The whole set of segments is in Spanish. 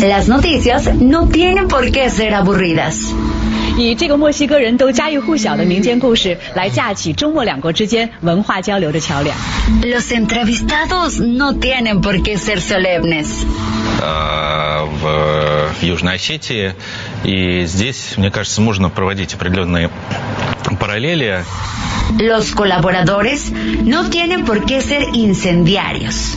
Las noticias no tienen por qué ser aburridas. 以这个墨西哥人都家喻户晓的民间故事来架起中墨两国之间文化交流的桥梁。 Los entrevistados no tienen por qué ser solemnes. э, в Южной Осетии. И здесь, мне кажется, можно проводить определенные параллели. Los colaboradores no tienen por qué ser incendiarios.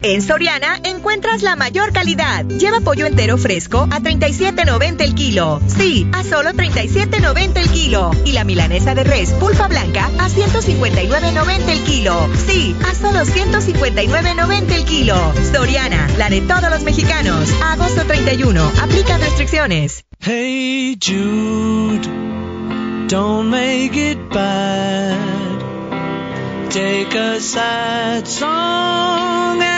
En Soriana encuentras la mayor calidad. Lleva pollo entero fresco a 37.90 el kilo. Sí, a solo 37.90 el kilo. Y la milanesa de res pulpa blanca a 159.90 el kilo. Sí, a solo 159.90 el kilo. Soriana, la de todos los mexicanos. Agosto 31. Aplica restricciones. Hey Jude, don't make it bad. Take a sad song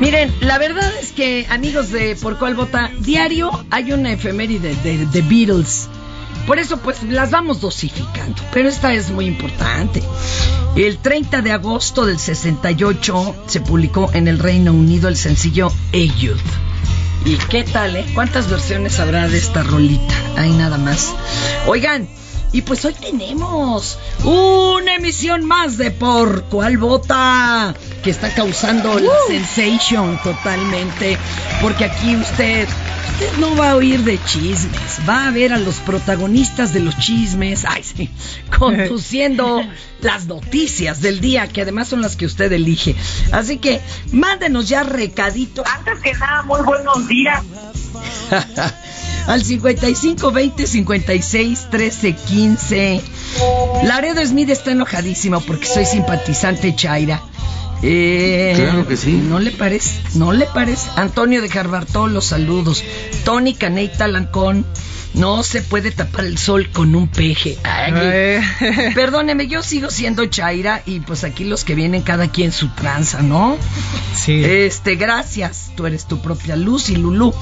Miren, la verdad es que, amigos de Por Cuál Vota, diario hay una efeméride de Beatles. Por eso, pues, las vamos dosificando. Pero esta es muy importante. El 30 de agosto del 68 se publicó en el Reino Unido el sencillo Hey Youth. ¿Y qué tal, eh? ¿Cuántas versiones habrá de esta rolita? Hay nada más. Oigan, y pues hoy tenemos una emisión más de Por Cuál Vota, que está causando la sensation totalmente, porque aquí usted, usted no va a oír de chismes, va a ver a los protagonistas de los chismes, ay sí, conduciendo las noticias del día, que además son las que usted elige. Así que mándenos ya recadito. Antes que nada, muy buenos días. Al 55 20 56 13 15. Laredo Smith está enojadísimo porque soy simpatizante Chaira. Eh, Claro que sí. No le parece, no le parece. Antonio de Jarbartó, los saludos. Tony Caney Talancón. No se puede tapar el sol con un peje. Ay, Eh. Perdóneme, yo sigo siendo Chaira y pues aquí los que vienen cada quien su tranza, ¿no? Sí. Este, gracias. Tú eres tu propia luz y Lulú.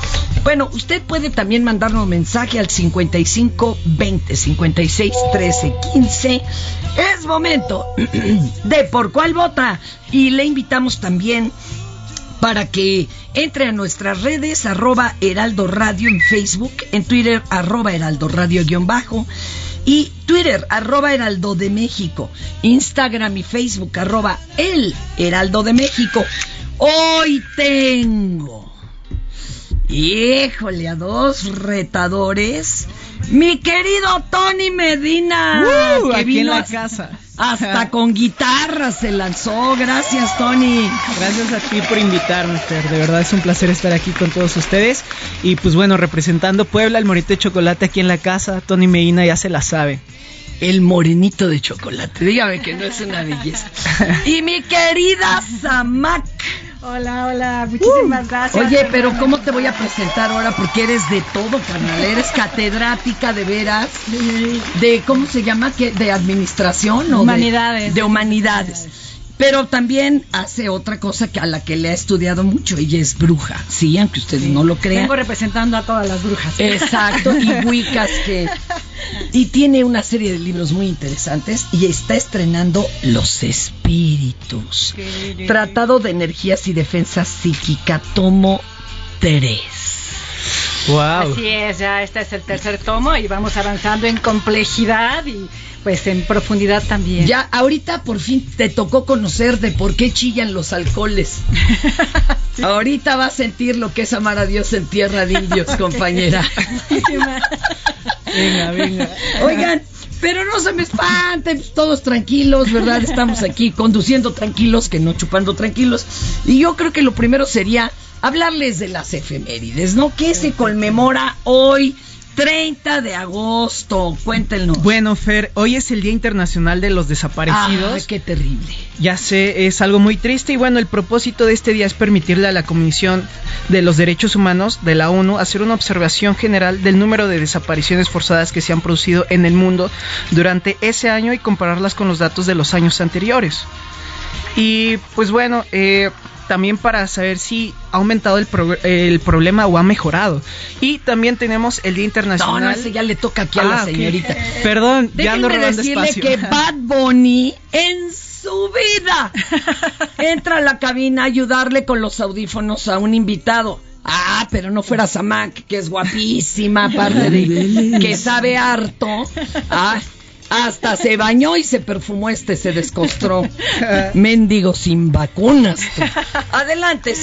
Bueno, usted puede también mandarnos mensaje al 55 20 56 13 15. Es momento de por cuál vota. Y le invitamos también para que entre a nuestras redes, arroba Heraldo Radio en Facebook, en Twitter, arroba Heraldo Radio guion bajo, y Twitter, arroba Heraldo de México, Instagram y Facebook, arroba El Heraldo de México. Hoy tengo, híjole, a dos retadores, mi querido Tony Medina, Uh, que aquí en la casa. Hasta con guitarra se lanzó. Gracias, Tony. Gracias a ti por invitarme, Fer. De verdad es un placer estar aquí con todos ustedes. Y pues bueno, representando Puebla, el morito de chocolate aquí en la casa, Tony Medina ya se la sabe. El morenito de chocolate. Dígame que no es una belleza. Y mi querida Samac. Hola, hola, muchísimas gracias. Oye, pero ¿cómo te voy a presentar ahora? Porque eres de todo, carnal. Eres catedrática de veras. De, ¿cómo se llama? ¿Qué? ¿De administración? o de- Humanidades. De, humanidades. Pero también hace otra cosa que a la que le ha estudiado mucho. Ella es bruja. Sí, aunque ustedes no lo crean. Vengo representando a todas las brujas. Exacto, y Wiccas que... Y tiene una serie de libros muy interesantes y está estrenando Los Espíritus. Tratado de Energías y Defensa Psíquica, tomo 3. Wow. Así es, ya este es el tercer tomo y vamos avanzando en complejidad y pues en profundidad también. Ya, ahorita por fin te tocó conocer de por qué chillan los alcoholes. Ahorita vas a sentir lo que es amar a Dios en tierra de indios, compañera. Venga, venga. Oigan, pero no se me espanten, todos tranquilos, ¿verdad? Estamos aquí conduciendo tranquilos, que no chupando tranquilos. Y yo creo que lo primero sería hablarles de las efemérides, ¿no? ¿Qué se conmemora hoy, 30 de agosto? Cuéntenos. Bueno, Fer, hoy es el Día Internacional de los Desaparecidos. Ah, qué terrible. Ya sé, es algo muy triste y bueno, el propósito de este día es permitirle a la Comisión de los Derechos Humanos de la ONU hacer una observación general del número de desapariciones forzadas que se han producido en el mundo durante ese año y compararlas con los datos de los años anteriores. Y pues bueno, eh, también para saber si ha aumentado el, pro- el problema o ha mejorado. Y también tenemos el Día No, Internacional. no, ese ya le toca aquí a Ah, la señorita. Perdón, ya ando Déjenme robando decirle espacio. que Bad Bunny en su vida entra a la cabina a ayudarle con los audífonos a un invitado. Ah, pero no fuera Samac, que es guapísima, aparte de que sabe harto. Ah, hasta se bañó y se perfumó este, se descostró. Mendigo sin vacunas. tú. Adelante,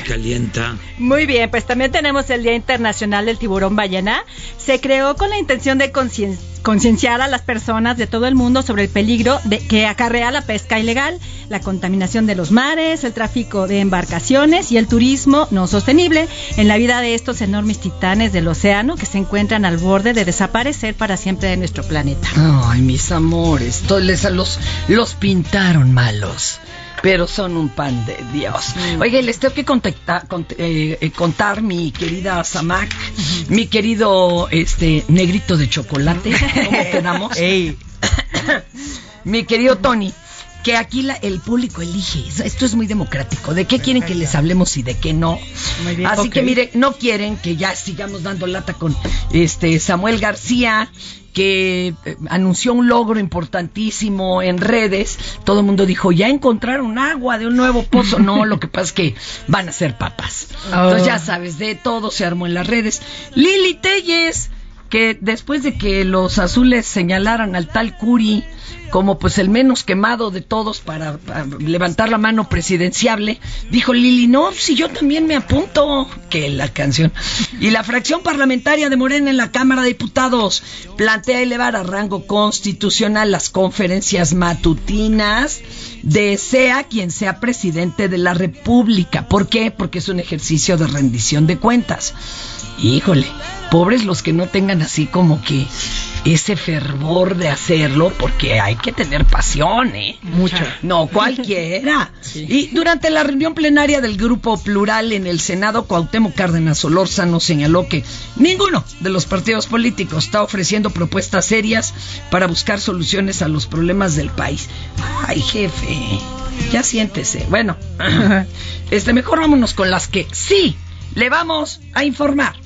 calienta. Muy bien, pues también tenemos el Día Internacional del Tiburón Ballena. Se creó con la intención de concien- concienciar a las personas de todo el mundo sobre el peligro que acarrea la pesca ilegal, la contaminación de los mares, el tráfico de embarcaciones y el turismo no sostenible en la vida de estos enormes titanes del océano que se encuentran al borde de desaparecer para siempre de nuestro planeta. Ay, mis amores, to- les- los, los pintaron malos, pero son un pan de Dios. Oye, les tengo que contactar- cont- eh, eh, contar, mi querida Samac, mi querido este negrito de chocolate, ¿cómo quedamos? Ey, mi querido Tony, que aquí la- el público elige. Esto es muy democrático. ¿De qué quieren que les hablemos y de qué no? Muy bien, Así que mire, no quieren que ya sigamos dando lata con este Samuel García que eh, anunció un logro importantísimo en redes. Todo el mundo dijo, ya encontraron agua de un nuevo pozo. No, lo que pasa es que van a ser papas. Entonces ya sabes, de todo se armó en las redes. Lili Telles, que después de que los azules señalaran al tal Curi como pues el menos quemado de todos para, levantar la mano presidenciable, dijo Lili, no, si yo también me apunto, que la canción. Y la fracción parlamentaria de Morena en la Cámara de Diputados plantea elevar a rango constitucional las conferencias matutinas de sea quien sea presidente de la República. ¿Por qué? Porque es un ejercicio de rendición de cuentas. Híjole, pobres los que no tengan así como que ese fervor de hacerlo, porque hay que tener pasión, ¿eh? Mucha. No cualquiera. Y durante la reunión plenaria del Grupo Plural en el Senado, Cuauhtémoc Cárdenas Solórzano señaló que ninguno de los partidos políticos está ofreciendo propuestas serias para buscar soluciones a los problemas del país. Ay, jefe, ya siéntese. Bueno, este mejor vámonos con las que sí le vamos a informar.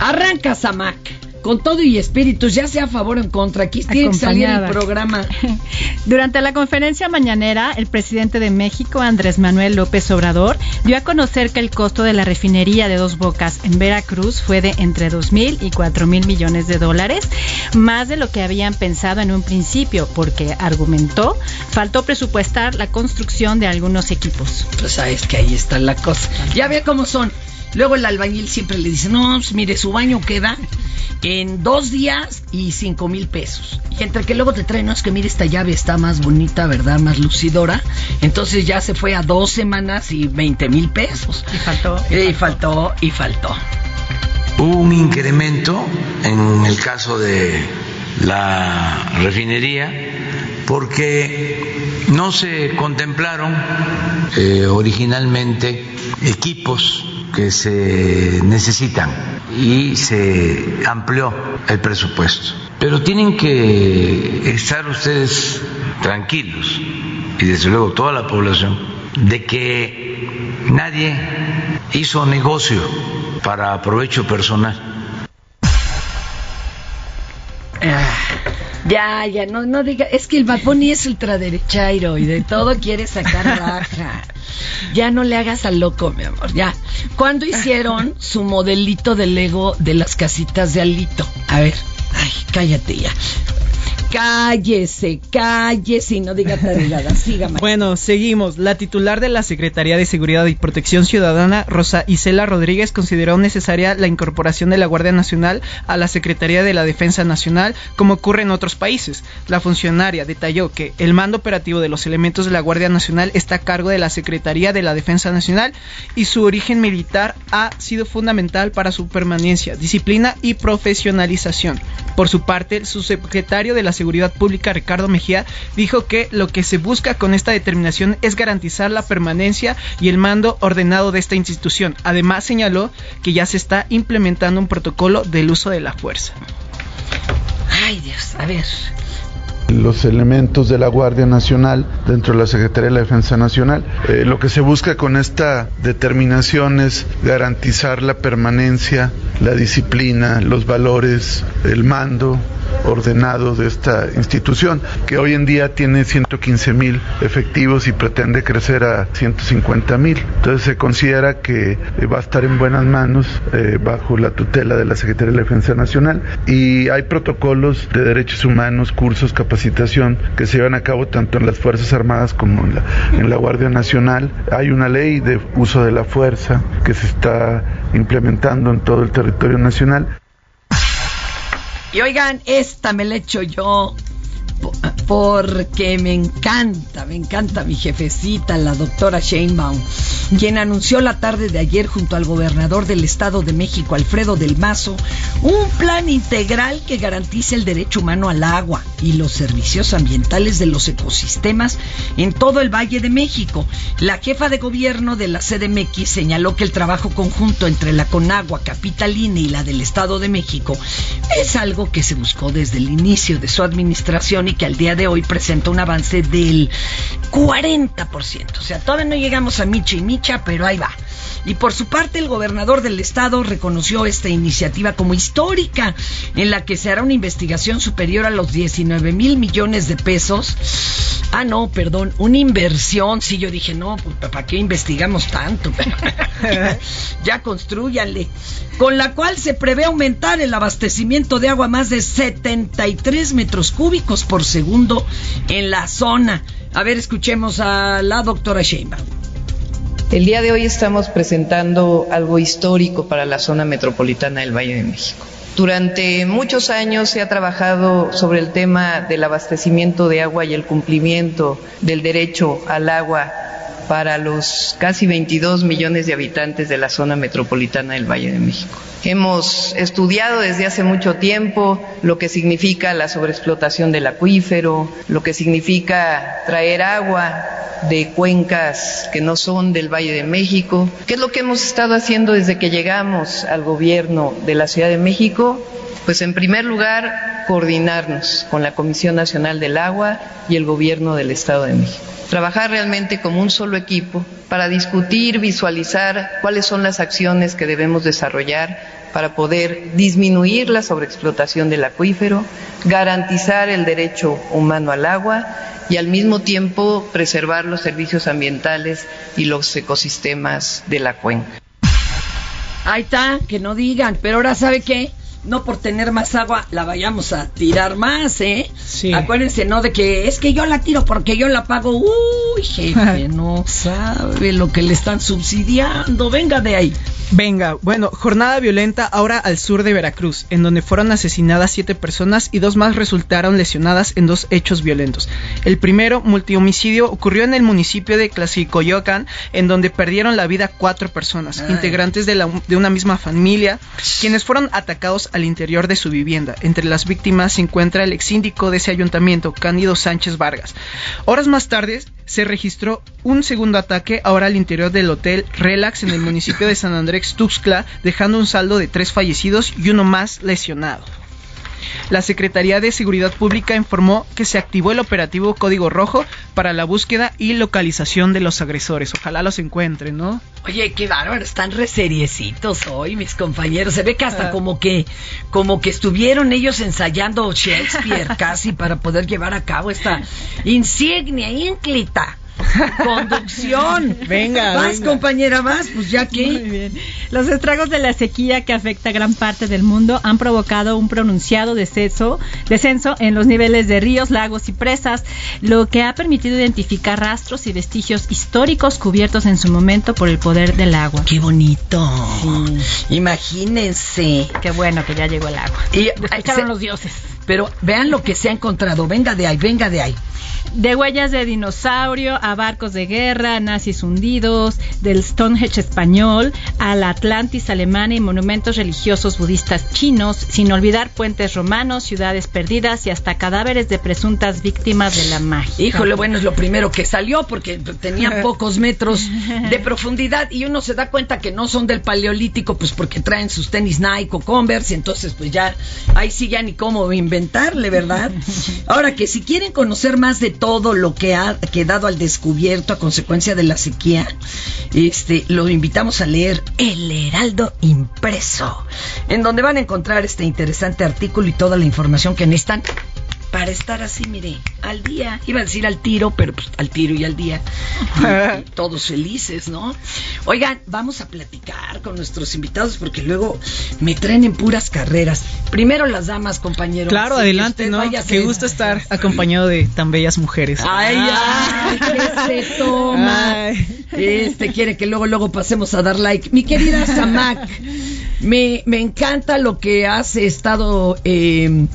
Arranca Samac con todo y espíritus, ya sea a favor o en contra. Aquí tiene que salir el programa. Durante la conferencia mañanera, el presidente de México, Andrés Manuel López Obrador, dio a conocer que el costo de la refinería de Dos Bocas en Veracruz fue de entre 2 mil y 4 mil millones de dólares, más de lo que habían pensado en un principio, porque argumentó, faltó presupuestar la construcción de algunos equipos. Pues sabes que ahí está la cosa. Ya ve cómo son. Luego el albañil siempre le dice, no, pues mire, su baño queda en dos días y cinco mil pesos. Y entre que luego te traen, no, es que mire, esta llave está más bonita, ¿verdad? Más lucidora. Entonces ya se fue a dos semanas y 20 mil pesos. Y faltó. Y faltó, y faltó. Hubo un incremento en el caso de la refinería porque no se contemplaron eh, originalmente equipos que se necesitan y se amplió el presupuesto. Pero tienen que estar ustedes tranquilos y desde luego toda la población de que nadie hizo negocio para provecho personal. Ah, ya, ya, no, no diga, es que el Bad Bunny es ultraderechairo y de todo quiere sacar raja. Ya no le hagas al loco, mi amor, ya. ¿Cuándo hicieron su modelito de Lego de las casitas de Alito? A ver, ay, cállate ya. Cállese, cállese y no diga tarugadas. Sígame. Bueno, seguimos. La titular de la Secretaría de Seguridad y Protección Ciudadana, Rosa Isela Rodríguez, consideró necesaria la incorporación de la Guardia Nacional a la Secretaría de la Defensa Nacional, como ocurre en otros países. La funcionaria detalló que el mando operativo de los elementos de la Guardia Nacional está a cargo de la Secretaría de la Defensa Nacional y su origen militar ha sido fundamental para su permanencia, disciplina y profesionalización. Por su parte, el subsecretario de la Seguridad Pública, Ricardo Mejía, dijo que lo que se busca con esta determinación es garantizar la permanencia y el mando ordenado de esta institución. Además, señaló que ya se está implementando un protocolo del uso de la fuerza. Ay, Dios, a ver. los elementos de la Guardia Nacional dentro de la Secretaría de la Defensa Nacional. Eh, lo que se busca con esta determinación es garantizar la permanencia, la disciplina, los valores, el mando ordenado de esta institución, que hoy en día tiene 115 mil efectivos y pretende crecer a 150 mil. Entonces se considera que eh, va a estar en buenas manos eh, bajo la tutela de la Secretaría de Defensa Nacional y hay protocolos de derechos humanos, cursos, capacitación que se llevan a cabo tanto en las Fuerzas Armadas como en la, en la Guardia Nacional. Hay una ley de uso de la fuerza que se está implementando en todo el territorio nacional. Y oigan, esta me la echo yo porque me encanta, me encanta mi jefecita, la doctora Sheinbaum, quien anunció la tarde de ayer junto al gobernador del Estado de México, Alfredo del Mazo, un plan integral que garantice el derecho humano al agua y los servicios ambientales de los ecosistemas en todo el Valle de México. La jefa de gobierno de la CDMX señaló que el trabajo conjunto entre la Conagua capitalina y la del Estado de México es algo que se buscó desde el inicio de su administración y que al día de hoy presenta un avance del 40%. O sea, todavía no llegamos a Micha y Micha, pero ahí va. Y por su parte, el gobernador del estado reconoció esta iniciativa como histórica, en la que se hará una investigación superior a los 19 mil millones de pesos. Ah, no, perdón, una inversión. Sí, yo dije, no, pues, ¿para qué investigamos tanto? ya construyanle. Con la cual se prevé aumentar el abastecimiento de agua más de 73 metros cúbicos por segundo en la zona. A ver, escuchemos a la doctora Sheinbaum. El día de hoy estamos presentando algo histórico para la zona metropolitana del Valle de México. Durante muchos años se ha trabajado sobre el tema del abastecimiento de agua y el cumplimiento del derecho al agua para los casi 22 millones de habitantes de la zona metropolitana del Valle de México. Hemos estudiado desde hace mucho tiempo lo que significa la sobreexplotación del acuífero, lo que significa traer agua de cuencas que no son del Valle de México. ¿Qué es lo que hemos estado haciendo desde que llegamos al gobierno de la Ciudad de México? Pues en primer lugar, coordinarnos con la Comisión Nacional del Agua y el gobierno del Estado de México. trabajar realmente como un solo equipo para discutir, visualizar cuáles son las acciones que debemos desarrollar para poder disminuir la sobreexplotación del acuífero, garantizar el derecho humano al agua y al mismo tiempo preservar los servicios ambientales y los ecosistemas de la cuenca. Ahí está, que no digan, pero ahora sabe qué, no por tener más agua la vayamos a tirar más, ¿eh? Sí. Acuérdense, no de que es que yo la tiro porque yo la pago. Uy, jefe, no sabe lo que le están subsidiando. Venga de ahí. Venga, bueno, jornada violenta ahora al sur de Veracruz, en donde fueron asesinadas siete personas y dos más resultaron lesionadas en dos hechos violentos. El primero, multihomicidio, ocurrió en el municipio de Clasicoyoacán, en donde perdieron la vida cuatro personas, Ay. integrantes de, la- de una misma familia, quienes fueron atacados al interior de su vivienda. Entre las víctimas se encuentra el exsíndico de ese ayuntamiento, Cándido Sánchez Vargas. Horas más tarde se registró un segundo ataque ahora al interior del hotel Relax en el municipio de San Andrés Tuxtla, dejando un saldo de tres fallecidos y uno más lesionado. La Secretaría de Seguridad Pública informó que se activó el operativo Código Rojo para la búsqueda y localización de los agresores. Ojalá los encuentren, ¿no? Oye, qué bárbaro, están reseriecitos hoy, mis compañeros. Se ve que hasta Ah. como que, como que estuvieron ellos ensayando Shakespeare casi para poder llevar a cabo esta insignia ínclita. Conducción. Venga, Vas, venga. compañera, vas, pues ya Muy que. bien. Los estragos de la sequía que afecta a gran parte del mundo han provocado un pronunciado descenso, descenso en los niveles de ríos, lagos y presas, lo que ha permitido identificar rastros y vestigios históricos cubiertos en su momento por el poder del agua. Qué bonito. Sí. Imagínense. Qué bueno que ya llegó el agua. Y, Escucharon se- los dioses. Pero vean lo que se ha encontrado. Venga de ahí, venga de ahí. De huellas de dinosaurio a barcos de guerra, nazis hundidos, del Stonehenge español al Atlantis alemán y monumentos religiosos budistas chinos, sin olvidar puentes romanos, ciudades perdidas y hasta cadáveres de presuntas víctimas de la magia. Híjole, bueno, es lo primero que salió porque tenían pocos metros de profundidad y uno se da cuenta que no son del paleolítico, pues porque traen sus tenis Nike o Converse, y entonces pues ya, ahí sí ya ni cómo ¿verdad? Ahora que si quieren conocer más de todo lo que ha quedado al descubierto a consecuencia de la sequía, este, lo invitamos a leer El Heraldo Impreso, en donde van a encontrar este interesante artículo y toda la información que necesitan para estar así, mire, al día. Iba a decir al tiro, pero pues al tiro y al día. Y- y todos felices, ¿no? Oigan, vamos a platicar con nuestros invitados porque luego me traen en puras carreras. Primero las damas, compañeros. Claro, que adelante, ¿no? Qué gusto estar acompañado de tan bellas mujeres. Ay, ay, ¿qué se toma? Ay. Este quiere que luego, luego pasemos a dar like. Mi querida Samak, me, me encanta lo que has estado, eh,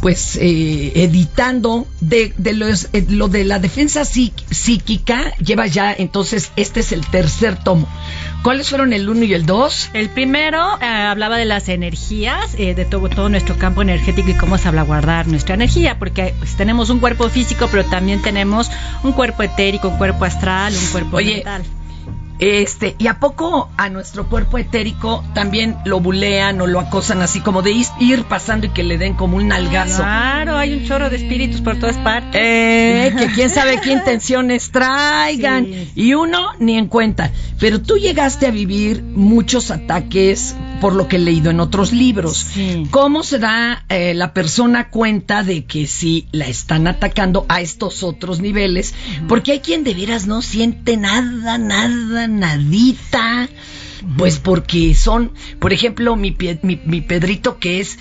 pues, eh, editando de, de los- eh, lo de la defensa psí- psíquica. Lleva ya, entonces, este es el tercer tomo. ¿Cuáles fueron el uno y el dos? El primero eh, hablaba de las energías, eh, de todo, todo nuestro campo energético y cómo salvaguardar nuestra energía, porque pues, tenemos un cuerpo físico, pero también tenemos un cuerpo etérico, un cuerpo astral, un cuerpo Oye, mental. Este, ¿y a poco a nuestro cuerpo etérico también lo bulean o lo acosan así como de ir pasando y que le den como un nalgazo? Claro, hay un chorro de espíritus por todas partes. Eh, que quién sabe qué intenciones traigan. Sí. Y uno ni en cuenta. Pero tú llegaste a vivir muchos ataques por lo que he leído en otros libros. Sí. ¿Cómo se da eh, la persona cuenta de que sí la están atacando a estos otros niveles? Porque hay quien de veras no siente nada, nada, nadita. Pues porque son, por ejemplo, mi, mi Pedrito que es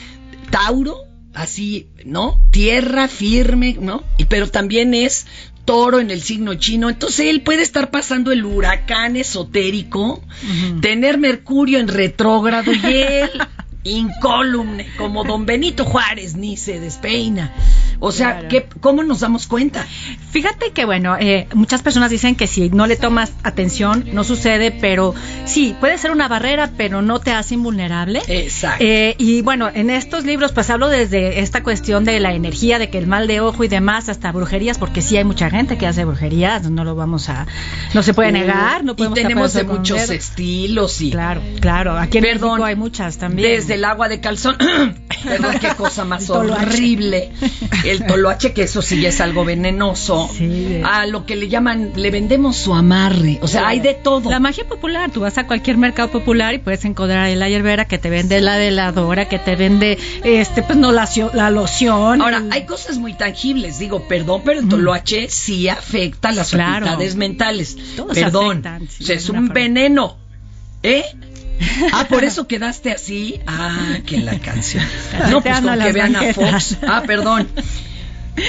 Tauro, así, ¿no? Tierra firme, ¿no? Y, pero también es toro en el signo chino. Entonces él puede estar pasando el huracán esotérico, tener Mercurio en retrógrado y él incólume, como don Benito Juárez, ni se despeina. O sea, Claro. ¿qué, ¿cómo nos damos cuenta? Fíjate que, bueno, eh, muchas personas dicen que si no le tomas atención, no sucede, pero sí, puede ser una barrera, pero no te hace invulnerable. Exacto. Eh, y bueno, en estos libros pues hablo desde esta cuestión de la energía, de que el mal de ojo y demás, hasta brujerías, porque sí hay mucha gente que hace brujerías, no lo vamos a, no se puede negar, no y podemos tenemos tapar de muchos estilos y Claro. claro. Aquí en Perdón. México hay muchas también. Desde el agua de calzón. Perdón, qué cosa más El horrible. El toloache, que eso sí ya es algo venenoso. Sí, A lo que le llaman, le vendemos su amarre. O sea, hay de todo. La magia popular, tú vas a cualquier mercado popular y puedes encontrar ahí la hierbera que te vende la deladora, que te vende, este, pues no la, la loción. Ahora, el- hay cosas muy tangibles, digo, perdón, pero el toloache sí afecta las Claro. facultades mentales. Todos perdón, afectan, sí, o sea, es un forma. veneno. ¿Eh? Ah, por eso quedaste así. Ah, que la canción. No, pues con que vean a. Fox. Ah, perdón.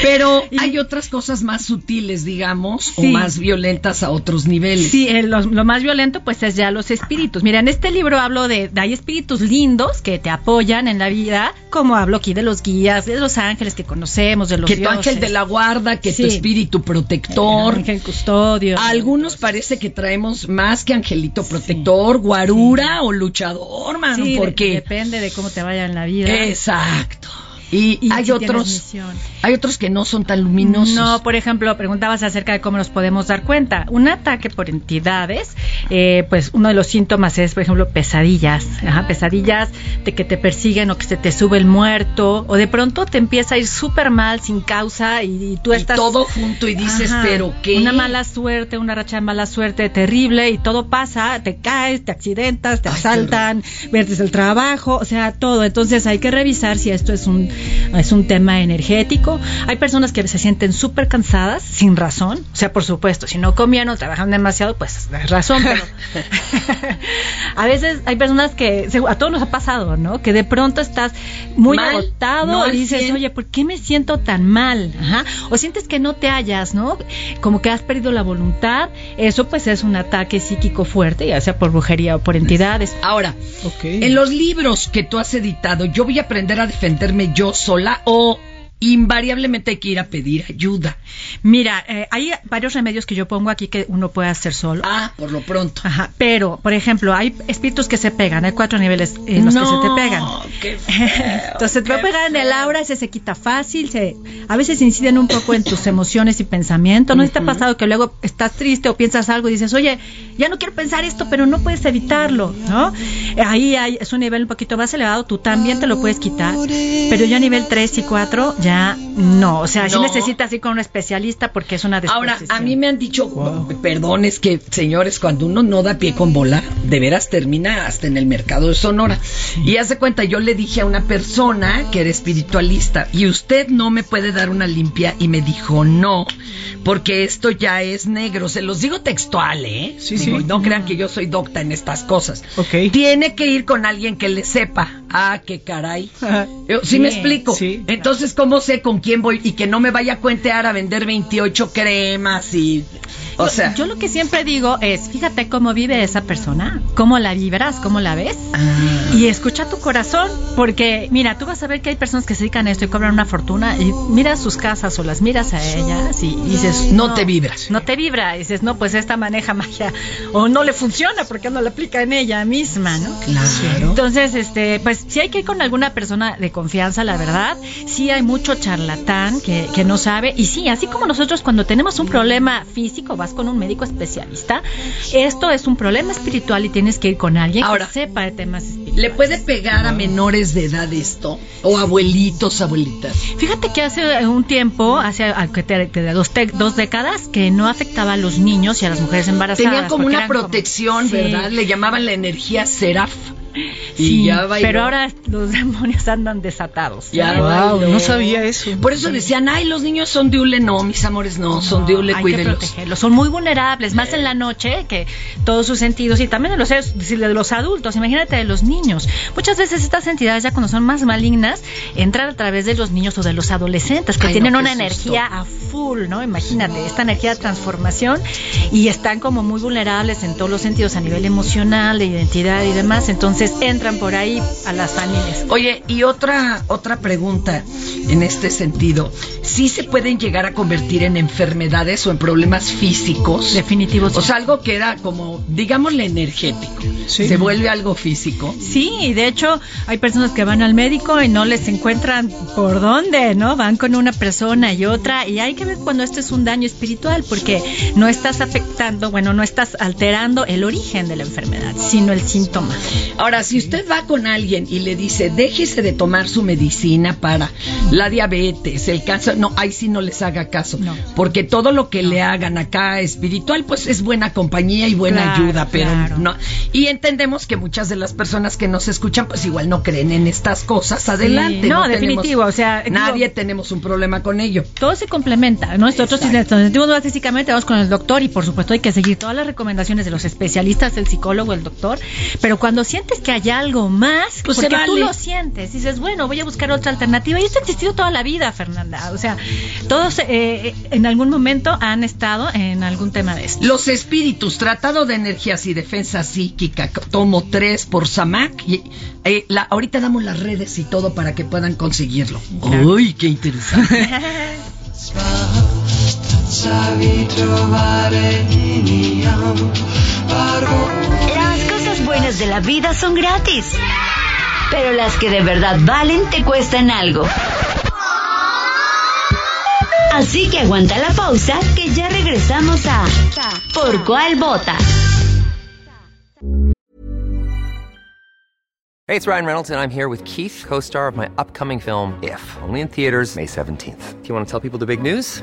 Pero hay otras cosas más sutiles, digamos, o más violentas a otros niveles. Sí, eh, lo, lo más violento pues es ya los espíritus. Mira, en este libro hablo de, de hay espíritus lindos que te apoyan en la vida, como hablo aquí de los guías, de los ángeles que conocemos, de los que tu dioses. ángel de la guarda, que tu espíritu protector. ángel custodio. Algunos parece que traemos más que angelito protector, guarura o luchador, mano, porque depende de cómo te vaya en la vida. exacto. Y, Y hay si otros, hay otros que no son tan luminosos. No, por ejemplo, preguntabas acerca de cómo nos podemos dar cuenta. Un ataque por entidades, eh, pues uno de los síntomas es, por ejemplo, pesadillas. Ajá, pesadillas de que te persiguen o que se te sube el muerto o de pronto te empieza a ir súper mal sin causa y, y tú Y estás... todo junto y dices, Ajá, pero qué. Una mala suerte, una racha de mala suerte terrible y todo pasa, te caes, te accidentas, te Ay, asaltan, pierdes el trabajo, o sea, todo. Entonces hay que revisar si esto es un, es un tema energético. Hay personas que se sienten súper cansadas sin razón, o sea, por supuesto, si no comían o trabajan demasiado, pues es razón, pero a veces hay personas que, a todos nos ha pasado, ¿no? Que de pronto estás muy Mal, agotado no y dices, 100. oye, ¿por qué me siento tan mal? Ajá. O sientes que no te hallas, ¿no? Como que has perdido la voluntad. Eso pues es un ataque psíquico fuerte, ya sea por brujería o por entidades. Ahora, en los libros que tú has editado, yo voy a aprender a defenderme yo sola o invariablemente hay que ir a pedir ayuda. Mira, eh, hay varios remedios que yo pongo aquí que uno puede hacer solo. Ah, por lo pronto. Ajá, pero, por ejemplo, hay espíritus que se pegan, hay cuatro niveles en los que se te pegan. qué feo, Entonces te va a pegar en el aura, ese se quita fácil, se, a veces inciden un poco en tus emociones y pensamientos. ¿No te ha pasado que luego estás triste o piensas algo y dices, oye, ya no quiero pensar esto, pero no puedes evitarlo, ¿no? Ahí hay, es un nivel un poquito más elevado, tú también te lo puedes quitar, pero ya a nivel 3 y 4 ya no, o sea, sí No. necesitas ir con un especialista porque es una Ahora, disposición. a mí me han dicho, perdón, es que, señores, cuando uno no da pie con bola, de veras termina hasta en el mercado de Sonora. Y hace cuenta, yo le dije a una persona que era espiritualista, y usted no me puede dar una limpia, y me dijo, no, porque esto ya es negro. Se los digo textual, ¿eh? Sí, Digo, sí. No crean que yo soy docta en estas cosas. Ok. Tiene que ir con alguien que le sepa. Ah, qué caray. Yo, ¿Sí, me Sí, explico? sí. Entonces, ¿cómo sé con quién voy? Y que no me vaya a cuentear a vender 28 cremas y... O sea... yo lo que siempre digo es, fíjate cómo vive esa persona, cómo la vibras, cómo la ves. Ah. Y escucha tu corazón, porque mira, tú vas a ver que hay personas que se dedican a esto y cobran una fortuna y miras sus casas o las miras a ellas y, y dices, No te vibras. No te vibra, y dices, no, pues esta maneja magia o no le funciona porque no la aplica en ella misma, ¿no? Claro. Entonces, este, pues sí hay que ir con alguna persona de confianza, la verdad. Sí hay mucho charlatán que, que no sabe. Y sí, así como nosotros cuando tenemos un problema físico vas con un médico especialista, esto es un problema espiritual y tienes que ir con alguien Ahora, que sepa de temas espirituales. ¿Le puede pegar a menores de edad esto? ¿O abuelitos, abuelitas? Fíjate que hace un tiempo, hace ah, que te- te- dos, dos décadas, que no afectaba a los niños y a las mujeres embarazadas. Tenían como una como- protección, Sí. ¿verdad? Le llamaban la energía seraf. Y Sí, ya bailó. pero ahora los demonios andan desatados. Ya Wow, bailó. no sabía eso. Por eso decían, ay, los niños son de hule. No, mis amores, no, son de hule, hay que cuídenlos. protegerlos. Son muy vulnerables, más en la noche que todos sus sentidos y también de los, de los adultos. Imagínate de los niños. Muchas veces estas entidades ya cuando son más malignas entran a través de los niños o de los adolescentes que Ay, tienen no, una energía a full, ¿no? Imagínate esta energía de transformación y están como muy vulnerables en todos los sentidos a nivel emocional, de identidad y demás. Entonces Entonces entran por ahí a las familias. Oye, y otra otra pregunta en este sentido, ¿sí se pueden llegar a convertir en enfermedades o en problemas físicos? Definitivos. O sea, algo que era como, digámosle energético, se vuelve algo físico. Sí, y de hecho hay personas que van al médico y no les encuentran por dónde, ¿no? Van con una persona y otra y hay que ver cuando esto es un daño espiritual porque no estás afectando, bueno, no estás alterando el origen de la enfermedad, sino el síntoma. Ahora, si usted va con alguien y le dice, déjese de tomar su medicina para la diabetes, el cáncer, no, ahí sí no les haga caso, porque todo lo que le hagan acá espiritual, pues es buena compañía y buena Claro, ayuda, pero claro. no. Y entendemos que muchas de las personas que nos escuchan, pues igual no creen en estas cosas. Adelante. no, tenemos- definitivo, o sea, digo- nadie tenemos un problema con ello. Todo se complementa. ¿no? Nosotros si nos sentimos más físicamente, vamos con el doctor y por supuesto hay que seguir todas las recomendaciones de los especialistas, el psicólogo, el doctor. Pero cuando sientes que hay algo más, Pues porque se tú lo sientes, dices, bueno, voy a buscar otra alternativa. Y esto ha existido toda la vida, Fernanda. O sea, todos eh, en algún momento han estado en algún tema de esto. Los espíritus, Tratado de Energías y Defensa Psíquica, tomo 3 por Samac. Y, eh, la, ahorita damos las redes y todo para que puedan conseguirlo. Uy, qué interesante. Buenas de la vida son gratis, pero las que de verdad valen te cuestan algo. Así que aguanta la pausa que ya regresamos a Por cuál vota. Hey, it's Ryan Reynolds, and I'm here with Keith, co star of my upcoming film, If, only in theaters, May 17th. Do you want to tell people the big news?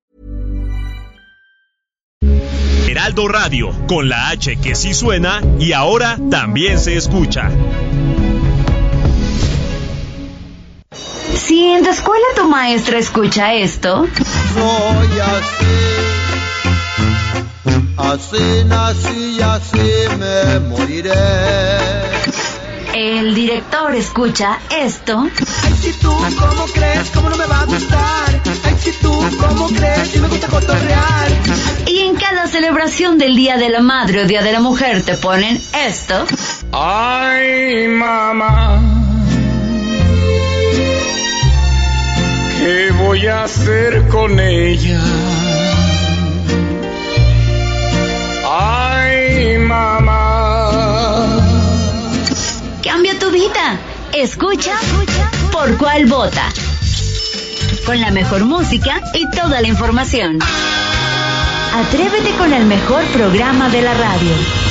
Heraldo Radio, con la H que sí suena y ahora también se escucha. Si en tu escuela tu maestra escucha esto, Soy así, así nací y así me moriré. El director escucha esto, Ay, si tú, ¿cómo crees? ¿Cómo no me va a gustar? Ay, si tú, ¿cómo crees? Si me gusta cotorrear. y en cada celebración del Día de la Madre o Día de la Mujer te ponen esto. Ay, mamá. ¿Qué voy a hacer con ella? Vida. Escucha por cuál vota. Con la mejor música y toda la información. Atrévete con el mejor programa de la radio.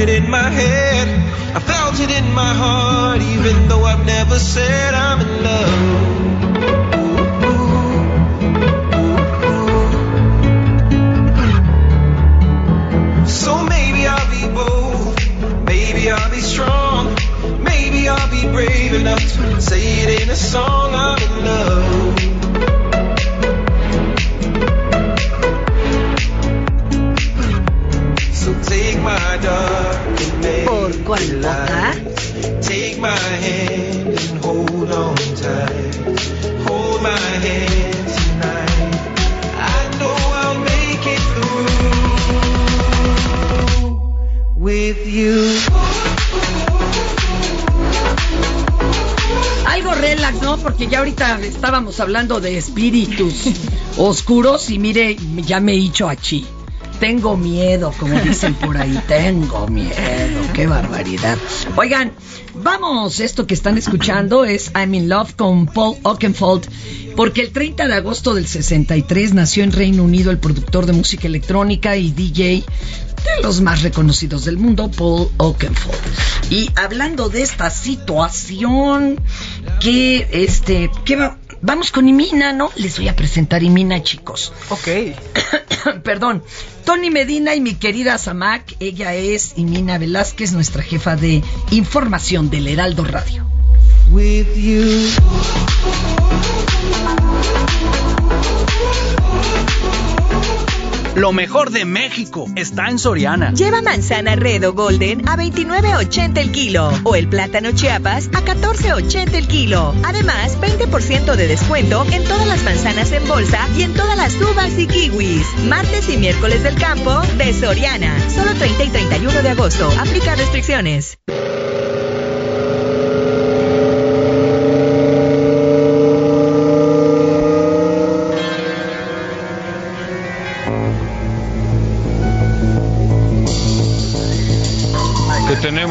it in my head. I felt it in my heart, even though I've never said I'm in love. So maybe I'll be bold, maybe I'll be strong, maybe I'll be brave enough to say it in a song. I'm in love. So take my darling ¿Por cuál vota? Take my hand and hold on tight. Hold my hand tonight. I know I'll make it through with you. Algo relax, ¿no? Porque ya ahorita estábamos hablando de espíritus oscuros y mire, ya me he hecho achí. Tengo miedo, como dicen por ahí. Tengo miedo. Qué barbaridad. Oigan, vamos. Esto que están escuchando es I'm in Love con Paul Oakenfold. Porque el 30 de agosto del 63 nació en Reino Unido el productor de música electrónica y DJ de los más reconocidos del mundo, Paul Oakenfold. Y hablando de esta situación, que este, que va, vamos con Imina, ¿no? Les voy a presentar Imina, chicos. Ok. Perdón. Tony Medina y mi querida Samac, ella es Imina Velázquez, nuestra jefa de información del Heraldo Radio. With you. Lo mejor de México está en Soriana. Lleva manzana red o golden a 29.80 el kilo o el plátano chiapas a 14.80 el kilo. Además, 20% de descuento en todas las manzanas en bolsa y en todas las uvas y kiwis. Martes y miércoles del campo de Soriana. Solo 30 y 31 de agosto. Aplica restricciones.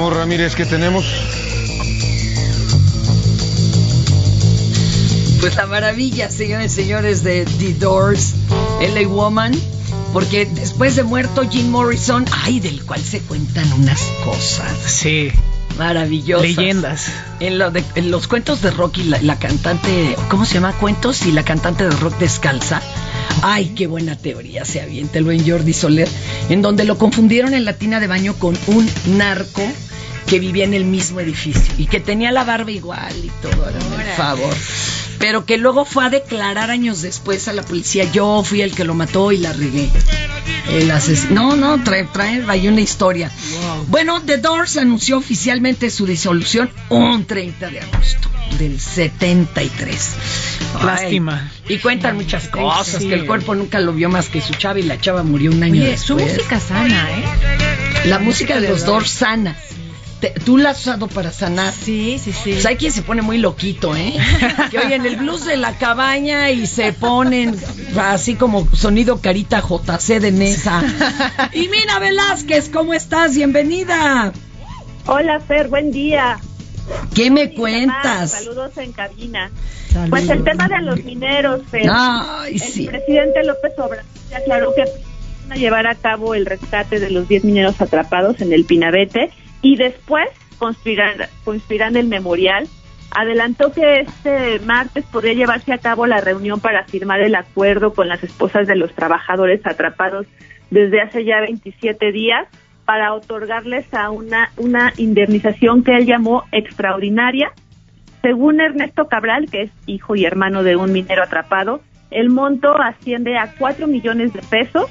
¿Qué tenemos, Ramírez? ¿Qué tenemos? Pues la maravilla, señores y señores de The Doors, LA Woman, porque después de muerto Jim Morrison, ay, del cual se cuentan unas cosas. Sí. Maravillosas. Leyendas. En, lo de- en los cuentos de rock y la, la cantante, ¿cómo se llama? Cuentos y la cantante de rock descalza. Ay, qué buena teoría se avienta el buen Jordi Soler, en donde lo confundieron en la tina de baño con un narco que vivía en el mismo edificio y que tenía la barba igual y todo, el favor. Pero que luego fue a declarar años después a la policía, yo fui el que lo mató y la regué. El ases- No, no, trae, trae ahí una historia. Bueno, The Doors anunció oficialmente su disolución un 30 de agosto del 73. Ay, Lástima. y cuentan muchas cosas, Sí. que el cuerpo nunca lo vio más que su chava y la chava murió un año Oye, su después. música sana, ¿eh? La música de los Doors sana. Te- ¿Tú la has usado para sanar? Sí, sí, sí. Pues hay quien se pone muy loquito, ¿eh? Que oyen el blues de la cabaña y se ponen así como sonido carita JC de Nesa. Y Mina Velázquez, ¿cómo estás? Bienvenida. Hola, Fer, buen día. ¿Qué me cuentas? Saludos en cabina. Saludos. Pues el tema de los mineros, Fer. Ay, el sí. presidente López Obrador ya aclaró que van a llevar a cabo el rescate de los 10 mineros atrapados en el Pinabete y después construirán, el memorial. Adelantó que este martes podría llevarse a cabo la reunión para firmar el acuerdo con las esposas de los trabajadores atrapados desde hace ya 27 días para otorgarles a una, una indemnización que él llamó extraordinaria. Según Ernesto Cabral, que es hijo y hermano de un minero atrapado, el monto asciende a 4 millones de pesos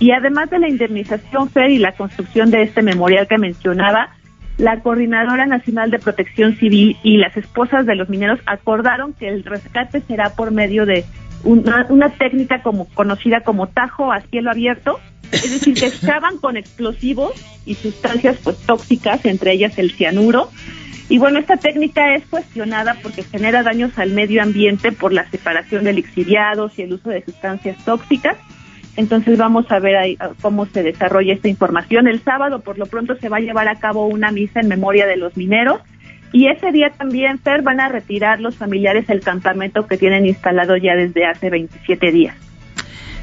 y además de la indemnización FER y la construcción de este memorial que mencionaba, la Coordinadora Nacional de Protección Civil y las esposas de los mineros acordaron que el rescate será por medio de una, una técnica como conocida como tajo a cielo abierto, es decir, que excavan con explosivos y sustancias pues tóxicas, entre ellas el cianuro. Y bueno, esta técnica es cuestionada porque genera daños al medio ambiente por la separación de lixiviados y el uso de sustancias tóxicas. Entonces vamos a ver ahí, ah, cómo se desarrolla esta información. El sábado, por lo pronto, se va a llevar a cabo una misa en memoria de los mineros. Y ese día también, Fer, van a retirar los familiares el campamento que tienen instalado ya desde hace 27 días.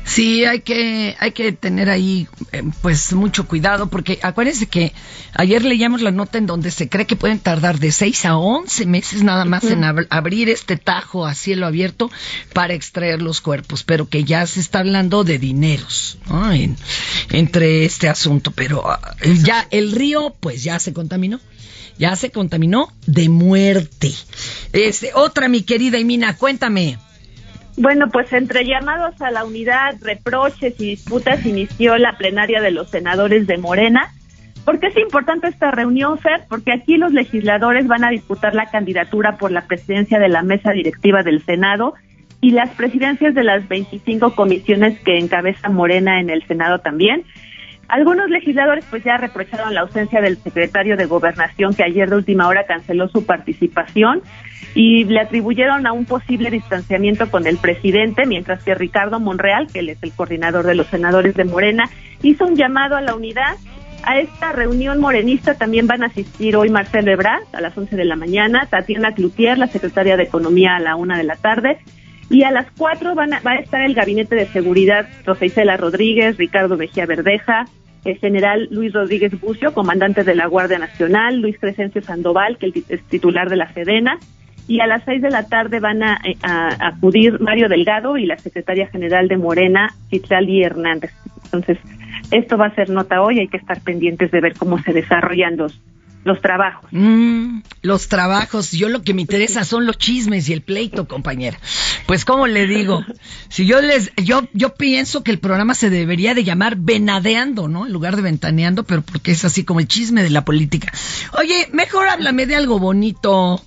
Sí, hay que, hay que tener ahí eh, pues mucho cuidado porque acuérdense que ayer leíamos la nota en donde se cree que pueden tardar de 6 a 11 meses nada más en ab- abrir este tajo a cielo abierto para extraer los cuerpos, pero que ya se está hablando de dineros ¿no? En- entre este asunto, pero ah, ya el río pues ya se contaminó. Ya se contaminó de muerte. Este, otra, mi querida Imina, cuéntame. Bueno, pues entre llamados a la unidad, reproches y disputas inició la plenaria de los senadores de Morena. ¿Por qué es importante esta reunión, Fer? Porque aquí los legisladores van a disputar la candidatura por la presidencia de la mesa directiva del Senado y las presidencias de las 25 comisiones que encabeza Morena en el Senado también. Algunos legisladores pues ya reprocharon la ausencia del secretario de Gobernación que ayer de última hora canceló su participación y le atribuyeron a un posible distanciamiento con el presidente, mientras que Ricardo Monreal, que él es el coordinador de los senadores de Morena, hizo un llamado a la unidad. A esta reunión morenista también van a asistir hoy Marcelo Ebrard a las 11 de la mañana, Tatiana Cloutier, la secretaria de Economía, a la una de la tarde, y a las 4 van a, va a estar el gabinete de seguridad Rosa Isela Rodríguez, Ricardo Mejía Verdeja, el general Luis Rodríguez Bucio, comandante de la Guardia Nacional, Luis Crescencio Sandoval, que es titular de la Sedena, y a las 6 de la tarde van a, eh, a- acudir Mario Delgado y la secretaria general de Morena, Citlali Hernández. Entonces, esto va a ser nota hoy, hay que estar pendientes de ver cómo se desarrollan los, los trabajos. Mm, los trabajos, yo lo que me interesa son los chismes y el pleito, compañera. Pues cómo le digo, si yo les, yo, yo pienso que el programa se debería de llamar Venadeando, ¿no? En lugar de Ventaneando, pero porque es así como el chisme de la política. Oye, mejor háblame de algo bonito.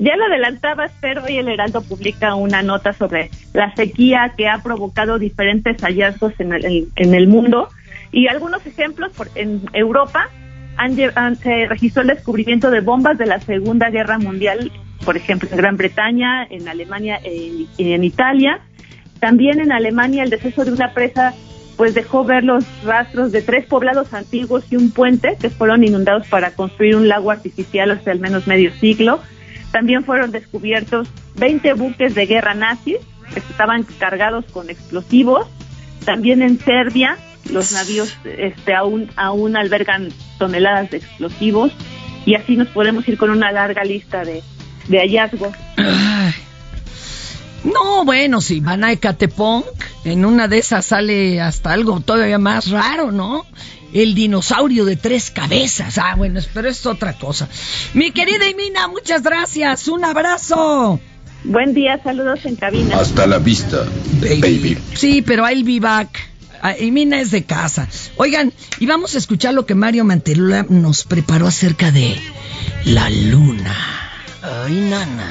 Ya lo adelantabas, pero hoy el Heraldo publica una nota sobre la sequía que ha provocado diferentes hallazgos en el, en el mundo y algunos ejemplos por, en Europa han, se registró el descubrimiento de bombas de la Segunda Guerra Mundial, por ejemplo, en Gran Bretaña, en Alemania y en Italia. También en Alemania el deceso de una presa pues dejó ver los rastros de tres poblados antiguos y un puente que fueron inundados para construir un lago artificial hace al menos medio siglo. También fueron descubiertos 20 buques de guerra nazis que estaban cargados con explosivos. También en Serbia los navíos este, aún, aún albergan toneladas de explosivos y así nos podemos ir con una larga lista de, de hallazgos. No, bueno, si van a Ecatepec, en una de esas sale hasta algo todavía más raro, ¿no? El dinosaurio de tres cabezas. Ah, bueno, pero es otra cosa. Mi querida Imina, muchas gracias. Un abrazo. Buen día, saludos en cabina. Hasta la vista, baby. Sí, pero I'll be back. Ah, Imina es de casa. Oigan, y vamos a escuchar lo que Mario Manterola nos preparó acerca de la luna. Ay, nana.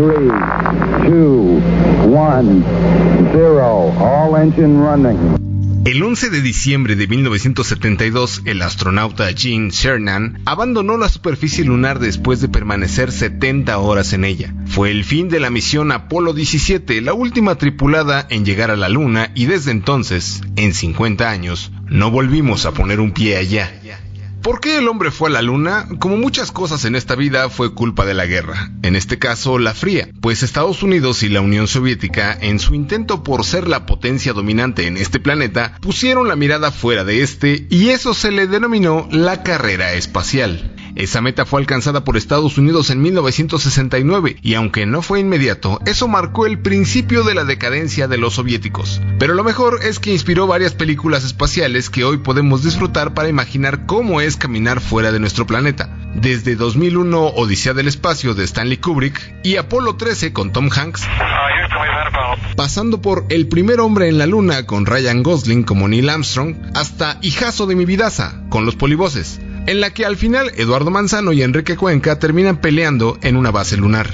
Three, two, one, zero. All engine running. El 11 de diciembre de 1972, el astronauta Gene Cernan abandonó la superficie lunar después de permanecer 70 horas en ella. Fue el fin de la misión Apolo 17, la última tripulada en llegar a la Luna y desde entonces, en 50 años, no volvimos a poner un pie allá. ¿Por qué el hombre fue a la luna? Como muchas cosas en esta vida fue culpa de la guerra, en este caso la fría, pues Estados Unidos y la Unión Soviética, en su intento por ser la potencia dominante en este planeta, pusieron la mirada fuera de este y eso se le denominó la carrera espacial. Esa meta fue alcanzada por Estados Unidos en 1969 y aunque no fue inmediato, eso marcó el principio de la decadencia de los soviéticos. Pero lo mejor es que inspiró varias películas espaciales que hoy podemos disfrutar para imaginar cómo es caminar fuera de nuestro planeta. Desde 2001 Odisea del Espacio de Stanley Kubrick y Apolo 13 con Tom Hanks, pasando por El primer hombre en la luna con Ryan Gosling como Neil Armstrong, hasta Hijazo de mi vidaza con los polivoces, en la que al final Eduardo Manzano y Enrique Cuenca terminan peleando en una base lunar.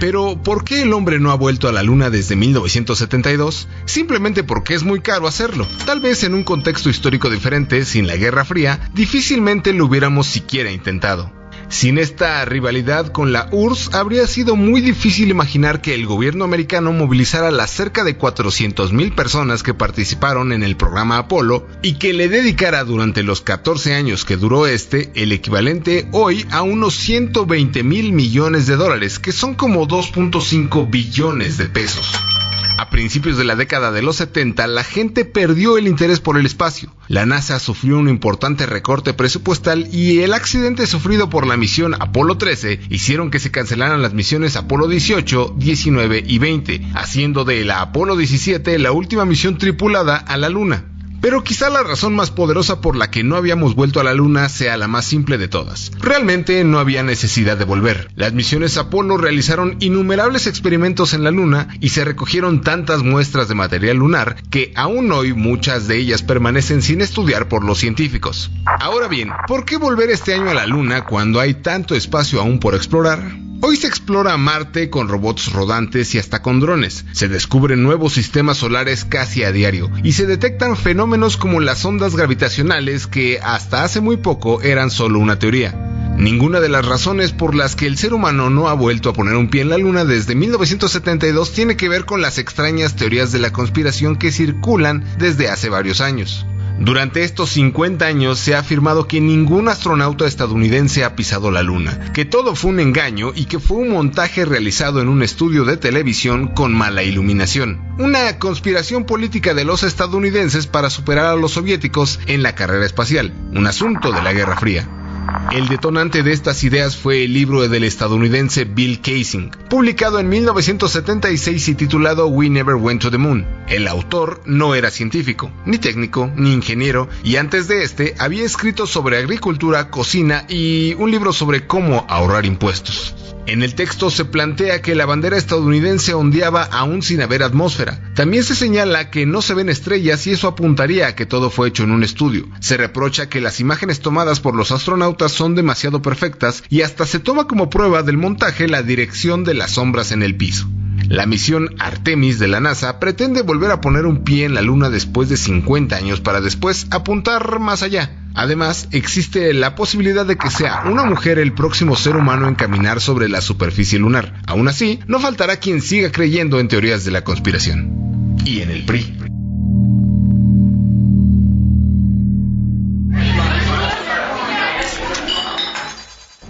Pero, ¿por qué el hombre no ha vuelto a la luna desde 1972? Simplemente porque es muy caro hacerlo. Tal vez en un contexto histórico diferente, sin la Guerra Fría, difícilmente lo hubiéramos siquiera intentado. Sin esta rivalidad con la URSS, habría sido muy difícil imaginar que el gobierno americano movilizara las cerca de 400.000 personas que participaron en el programa Apolo y que le dedicara durante los 14 años que duró este el equivalente hoy a unos 120 mil millones de dólares, que son como 2.5 billones de pesos. A principios de la década de los 70, la gente perdió el interés por el espacio. La NASA sufrió un importante recorte presupuestal y el accidente sufrido por la misión Apolo 13 hicieron que se cancelaran las misiones Apolo 18, 19 y 20, haciendo de la Apolo 17 la última misión tripulada a la Luna. Pero quizá la razón más poderosa por la que no habíamos vuelto a la Luna sea la más simple de todas. Realmente no había necesidad de volver. Las misiones Apolo realizaron innumerables experimentos en la Luna y se recogieron tantas muestras de material lunar que aún hoy muchas de ellas permanecen sin estudiar por los científicos. Ahora bien, ¿por qué volver este año a la Luna cuando hay tanto espacio aún por explorar? Hoy se explora Marte con robots rodantes y hasta con drones. Se descubren nuevos sistemas solares casi a diario y se detectan fenómenos como las ondas gravitacionales que hasta hace muy poco eran solo una teoría. Ninguna de las razones por las que el ser humano no ha vuelto a poner un pie en la Luna desde 1972 tiene que ver con las extrañas teorías de la conspiración que circulan desde hace varios años. Durante estos 50 años se ha afirmado que ningún astronauta estadounidense ha pisado la Luna, que todo fue un engaño y que fue un montaje realizado en un estudio de televisión con mala iluminación. Una conspiración política de los estadounidenses para superar a los soviéticos en la carrera espacial, un asunto de la Guerra Fría. El detonante de estas ideas fue el libro del estadounidense Bill Kaysing, publicado en 1976 y titulado We Never Went to the Moon. El autor no era científico, ni técnico, ni ingeniero, y antes de este había escrito sobre agricultura, cocina y un libro sobre cómo ahorrar impuestos. En el texto se plantea que la bandera estadounidense ondeaba aún sin haber atmósfera. También se señala que no se ven estrellas y eso apuntaría a que todo fue hecho en un estudio. Se reprocha que las imágenes tomadas por los astronautas son demasiado perfectas y hasta se toma como prueba del montaje la dirección de las sombras en el piso. La misión Artemis de la NASA pretende volver a poner un pie en la Luna después de 50 años para después apuntar más allá. Además, existe la posibilidad de que sea una mujer el próximo ser humano en caminar sobre la superficie lunar. Aún así, no faltará quien siga creyendo en teorías de la conspiración. Y en el PRI.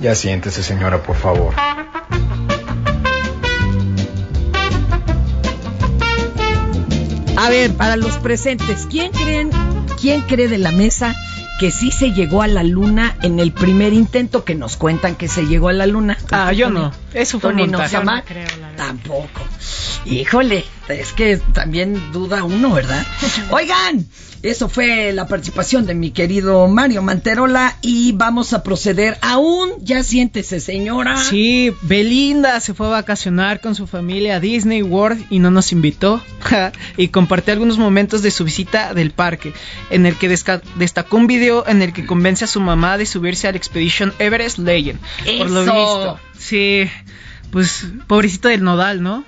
Ya siéntese, señora, por favor. A ver, para los presentes, ¿quién creen, quién cree de la mesa que sí se llegó a la luna en el primer intento que nos cuentan que se llegó a la luna? Ah, yo no. Eso fue un montaje. Nozama, Tampoco. Híjole, es que también duda uno, ¿verdad? Oigan, eso fue la participación de mi querido Mario Manterola y vamos a proceder. Aún ya siéntese, señora. Sí, Belinda se fue a vacacionar con su familia a Disney World y no nos invitó. y compartió algunos momentos de su visita del parque, en el que destacó un video en el que convence a su mamá de subirse al Expedition Everest Legend. Por lo ¡Eso! visto. Sí, pues pobrecito del nodal, ¿no?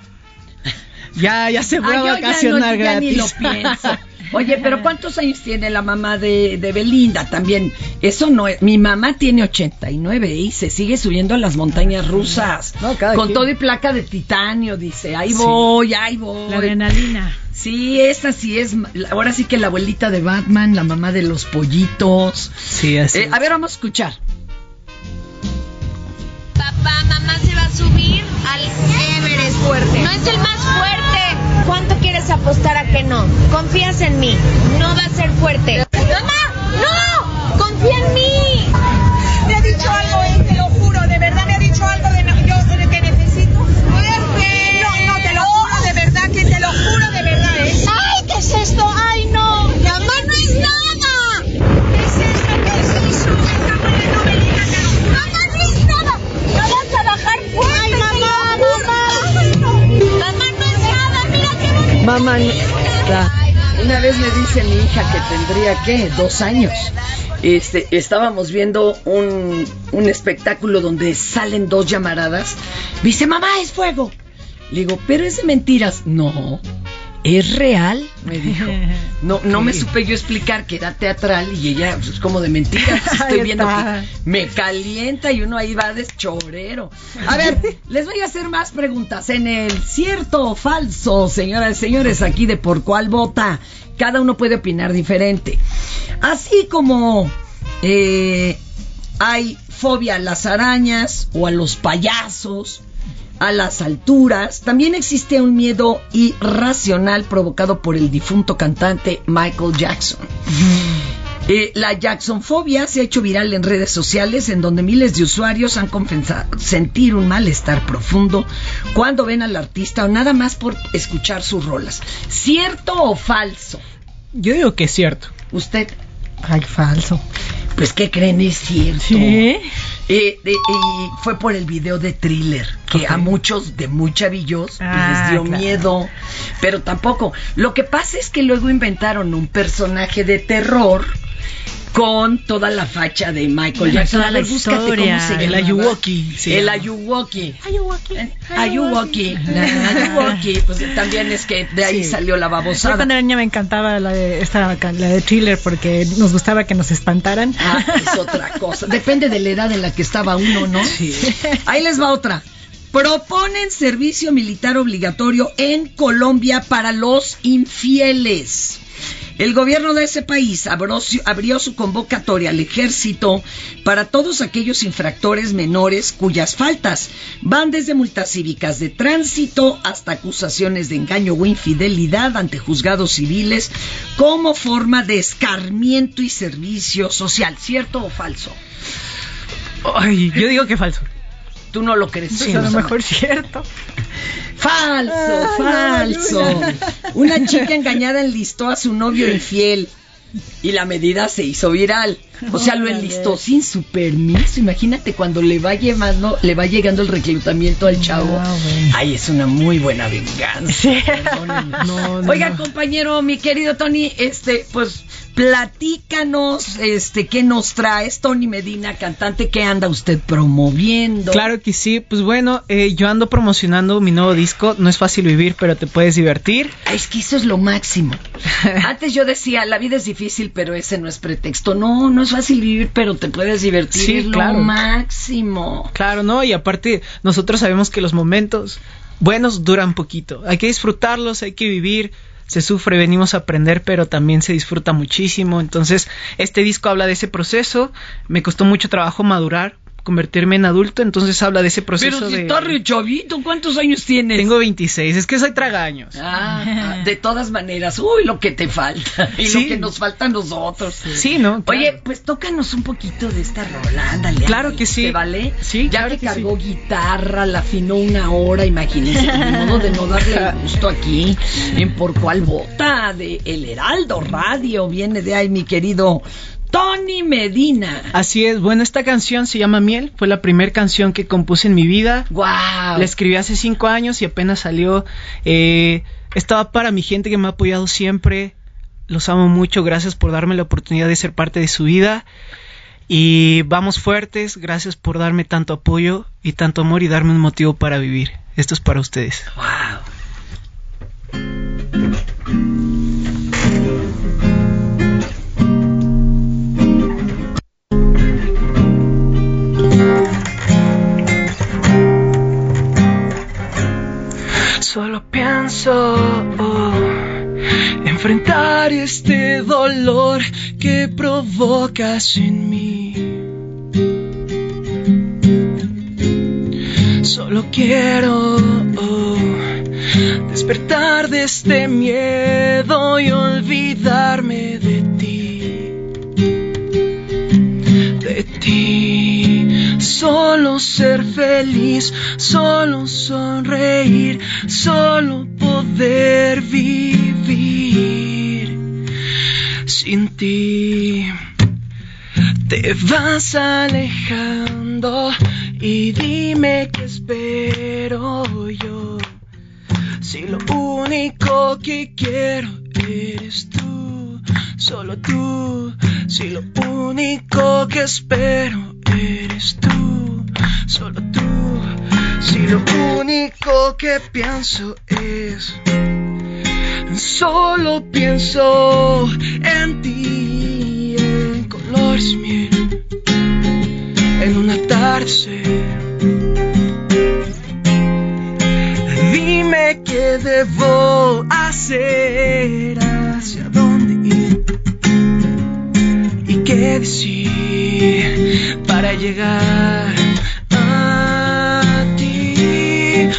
Ya, ya se fue Ah, a yo ya vacacionar no- ya ni lo gratis. pienso. Oye, pero ¿cuántos años tiene la mamá de, de Belinda? También, eso no es. Mi mamá tiene 89 y se sigue subiendo a las montañas rusas. cada con quien. todo y placa de titanio, dice. Ahí Sí. voy, ahí voy. La adrenalina. Sí, esa sí es. Ahora sí que la abuelita de Batman, la mamá de los pollitos. Sí, así. Eh, a ver, vamos a escuchar. Papá, mamá se va a subir al Everest fuerte. No es el más fuerte. ¿Cuánto quieres apostar a que no? Confías en mí. No va a ser fuerte. ¡Mamá! ¡No! ¡Confía en mí! Me ha dicho algo él, te lo Mamá, una vez me dice mi hija que tendría, ¿qué? Dos años. Este, estábamos viendo un, un espectáculo donde salen dos llamaradas. Dice, mamá, es fuego. Le digo, pero es de mentiras. No, es real, me dijo. No, no me supe yo explicar que era teatral y ella, pues, como de mentiras. Estoy Ahí viendo que me calienta y uno ahí va de chorero. A ver, les voy a hacer más preguntas en el cierto o falso, señoras y señores, aquí de por cuál vota. Cada uno puede opinar diferente. Así como eh, hay fobia a las arañas o a los payasos, a las alturas, también existe un miedo irracional provocado por el difunto cantante Michael Jackson. Eh, la Jacksonfobia se ha hecho viral en redes sociales en donde miles de usuarios han confesado sentir un malestar profundo cuando ven al artista o nada más por escuchar sus rolas. ¿Cierto o falso? Yo digo que es cierto. ¿Usted? Ay, falso. Pues, ¿qué creen? Es cierto. ¿Sí? Eh, fue por el video de thriller, que a muchos de muy chavillos Ah, les dio claro. miedo, pero tampoco. Lo que pasa es que luego inventaron un personaje de terror con toda la facha de Michael Jackson. A la ver, búscate historia. cómo se El llamaba. Ayuwoki. El llama. Ayuwoki. Ayuwoki. Ayuwoki. Ayuwoki. Pues también es que de ahí Sí. salió la Yo babosada. cuando era niña me encantaba la de, esta, la de thriller porque nos gustaba que nos espantaran. Ah, es otra cosa. Depende de la edad en la que estaba uno, ¿no? Ahí les va otra. Proponen servicio militar obligatorio en Colombia para los infieles. El gobierno de ese país abrió, su- convocatoria al ejército para todos aquellos infractores menores cuyas faltas van desde multas cívicas de tránsito hasta acusaciones de engaño o infidelidad ante juzgados civiles como forma de escarmiento y servicio social. ¿Cierto o falso? Ay, yo digo que falso. ¿Tú no lo crees? Pues a lo mejor es cierto. Falso, Ay, falso. Una chica engañada enlistó a su novio infiel y la medida se hizo viral. O sea, lo enlistó sin su permiso. Imagínate cuando le va llevando, le va llegando el reclutamiento al chavo. Ah. Ay, es una muy buena venganza. Perdónenme. No, no, Oiga, compañero, mi querido Tony, este, pues platícanos, este, qué nos traes, Tony Medina, cantante, qué anda usted promoviendo. Claro que sí, pues bueno, eh, yo ando promocionando mi nuevo disco, No es fácil vivir, pero te puedes divertir. Es que eso es lo máximo. Antes yo decía, la vida es difícil, pero ese no es pretexto. No, no es fácil vivir, pero te puedes divertir. Sí, es lo claro. máximo. Claro, ¿no? Y aparte, nosotros sabemos que los momentos buenos duran poquito. Hay que disfrutarlos, hay que vivir. Se sufre, venimos a aprender, pero también se disfruta muchísimo. Entonces, este disco habla de ese proceso. Me costó mucho trabajo madurar, convertirme en adulto. Entonces, habla de ese proceso Pero si de. estás re chavito, ¿cuántos años tienes? Tengo 26, es que soy tragaños. Ah, ah, de todas maneras, uy, lo que te falta. Y Sí. lo que nos falta a nosotros. Sí, ¿no? Claro. Oye, pues tócanos un poquito de esta rola, ándale. Claro que sí. ¿Te vale? Sí, Ya claro que que cargó guitarra, la afinó una hora, imagínense. Ni modo de no darle gusto aquí en Por Cuál Vota de El Heraldo Radio. Viene de ahí mi querido Tony Medina. Así es, bueno, esta canción se llama Miel, fue la primera canción que compuse en mi vida. ¡Wow! La escribí hace cinco años y apenas salió. Eh, estaba para mi gente que me ha apoyado siempre. Los amo mucho, gracias por darme la oportunidad de ser parte de su vida. Y vamos fuertes, gracias por darme tanto apoyo y tanto amor y darme un motivo para vivir. Esto es para ustedes. ¡Wow! Pienso enfrentar este dolor que provocas en mí. Solo quiero despertar de este miedo y olvidarme de ti. Solo ser feliz, solo sonreír, solo poder vivir sin ti. Te vas alejando y dime qué espero yo. Si lo único que quiero eres tú, solo tú. Si lo único que espero eres tú, solo tú. Si lo único que pienso es solo pienso en ti, en colores miel, en un atardecer. Dime qué debo hacer, para llegar a ti.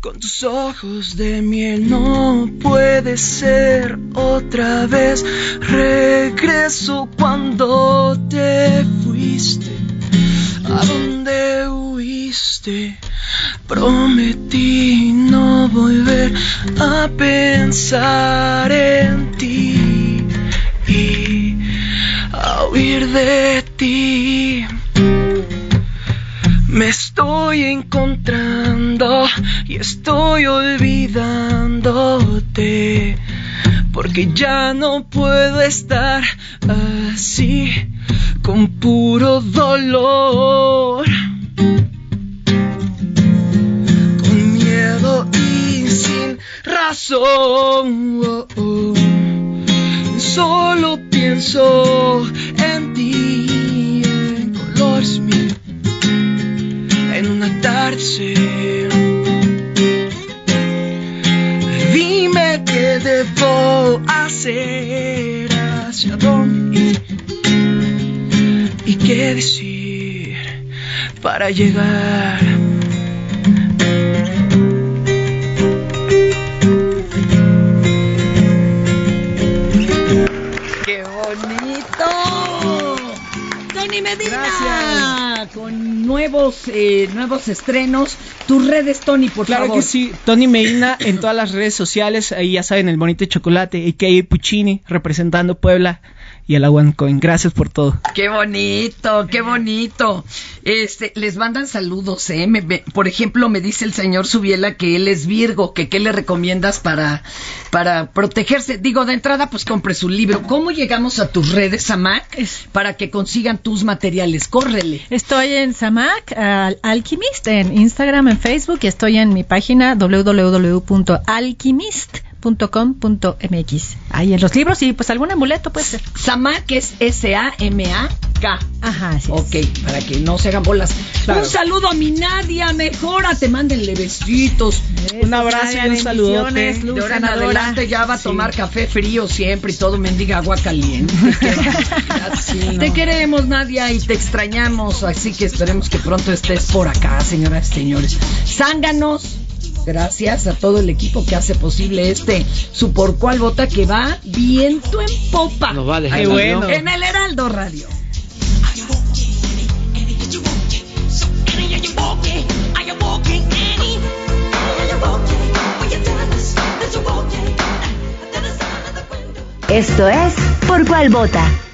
Con tus ojos de miel no puede ser otra vez. Regreso cuando te fuiste. ¿A dónde huiste? Prometí volver a pensar en ti y a huir de ti. Me estoy encontrando y estoy olvidándote. Porque ya no puedo estar así con puro dolor. Razón. Oh, oh. Solo pienso en ti, en colores mil, en un atardecer. Dime qué debo hacer, hacia dónde ir y qué decir para llegar. Tony Medina. Con nuevos, eh, nuevos estrenos. Tus redes, Tony, por Claro favor. que sí, Tony Medina en todas las redes sociales, ahí ya saben, el bonito chocolate, y que Puccini representando Puebla y el Coin. Gracias por todo. Qué bonito, qué bonito. Este, les mandan saludos, ¿eh? Me- me- por ejemplo, me dice el señor Subiela que él es Virgo, que qué le recomiendas para, para protegerse. Digo, de entrada, pues compre su libro. ¿Cómo llegamos a tus redes, Samac, para que consigan tus materiales? Córrele. Estoy en Samac Al- Alchemist en Instagram, en Facebook y estoy en mi página www.alchemist.com.mx. Ahí en los libros y pues algún amuleto puede ser. Samac es S-A-M-A-K. Ajá, así es. Ok, para que no se hagan bolas. Claro. Un saludo a mi Nadia, mejórate, mándenle besitos. Un abrazo y un saludote. De ahora en adelante ya va a Sí. tomar café frío siempre y todo mendiga agua caliente. Barbaridad. Te queremos, Nadia, y te extrañamos, así que esperemos que pronto estés por acá, señoras y señores. Zánganos. Gracias a todo el equipo que hace posible este su por cual vota que va viento en popa. Nos va a dejar bueno. En el Heraldo Radio. Esto es Por cuál vota.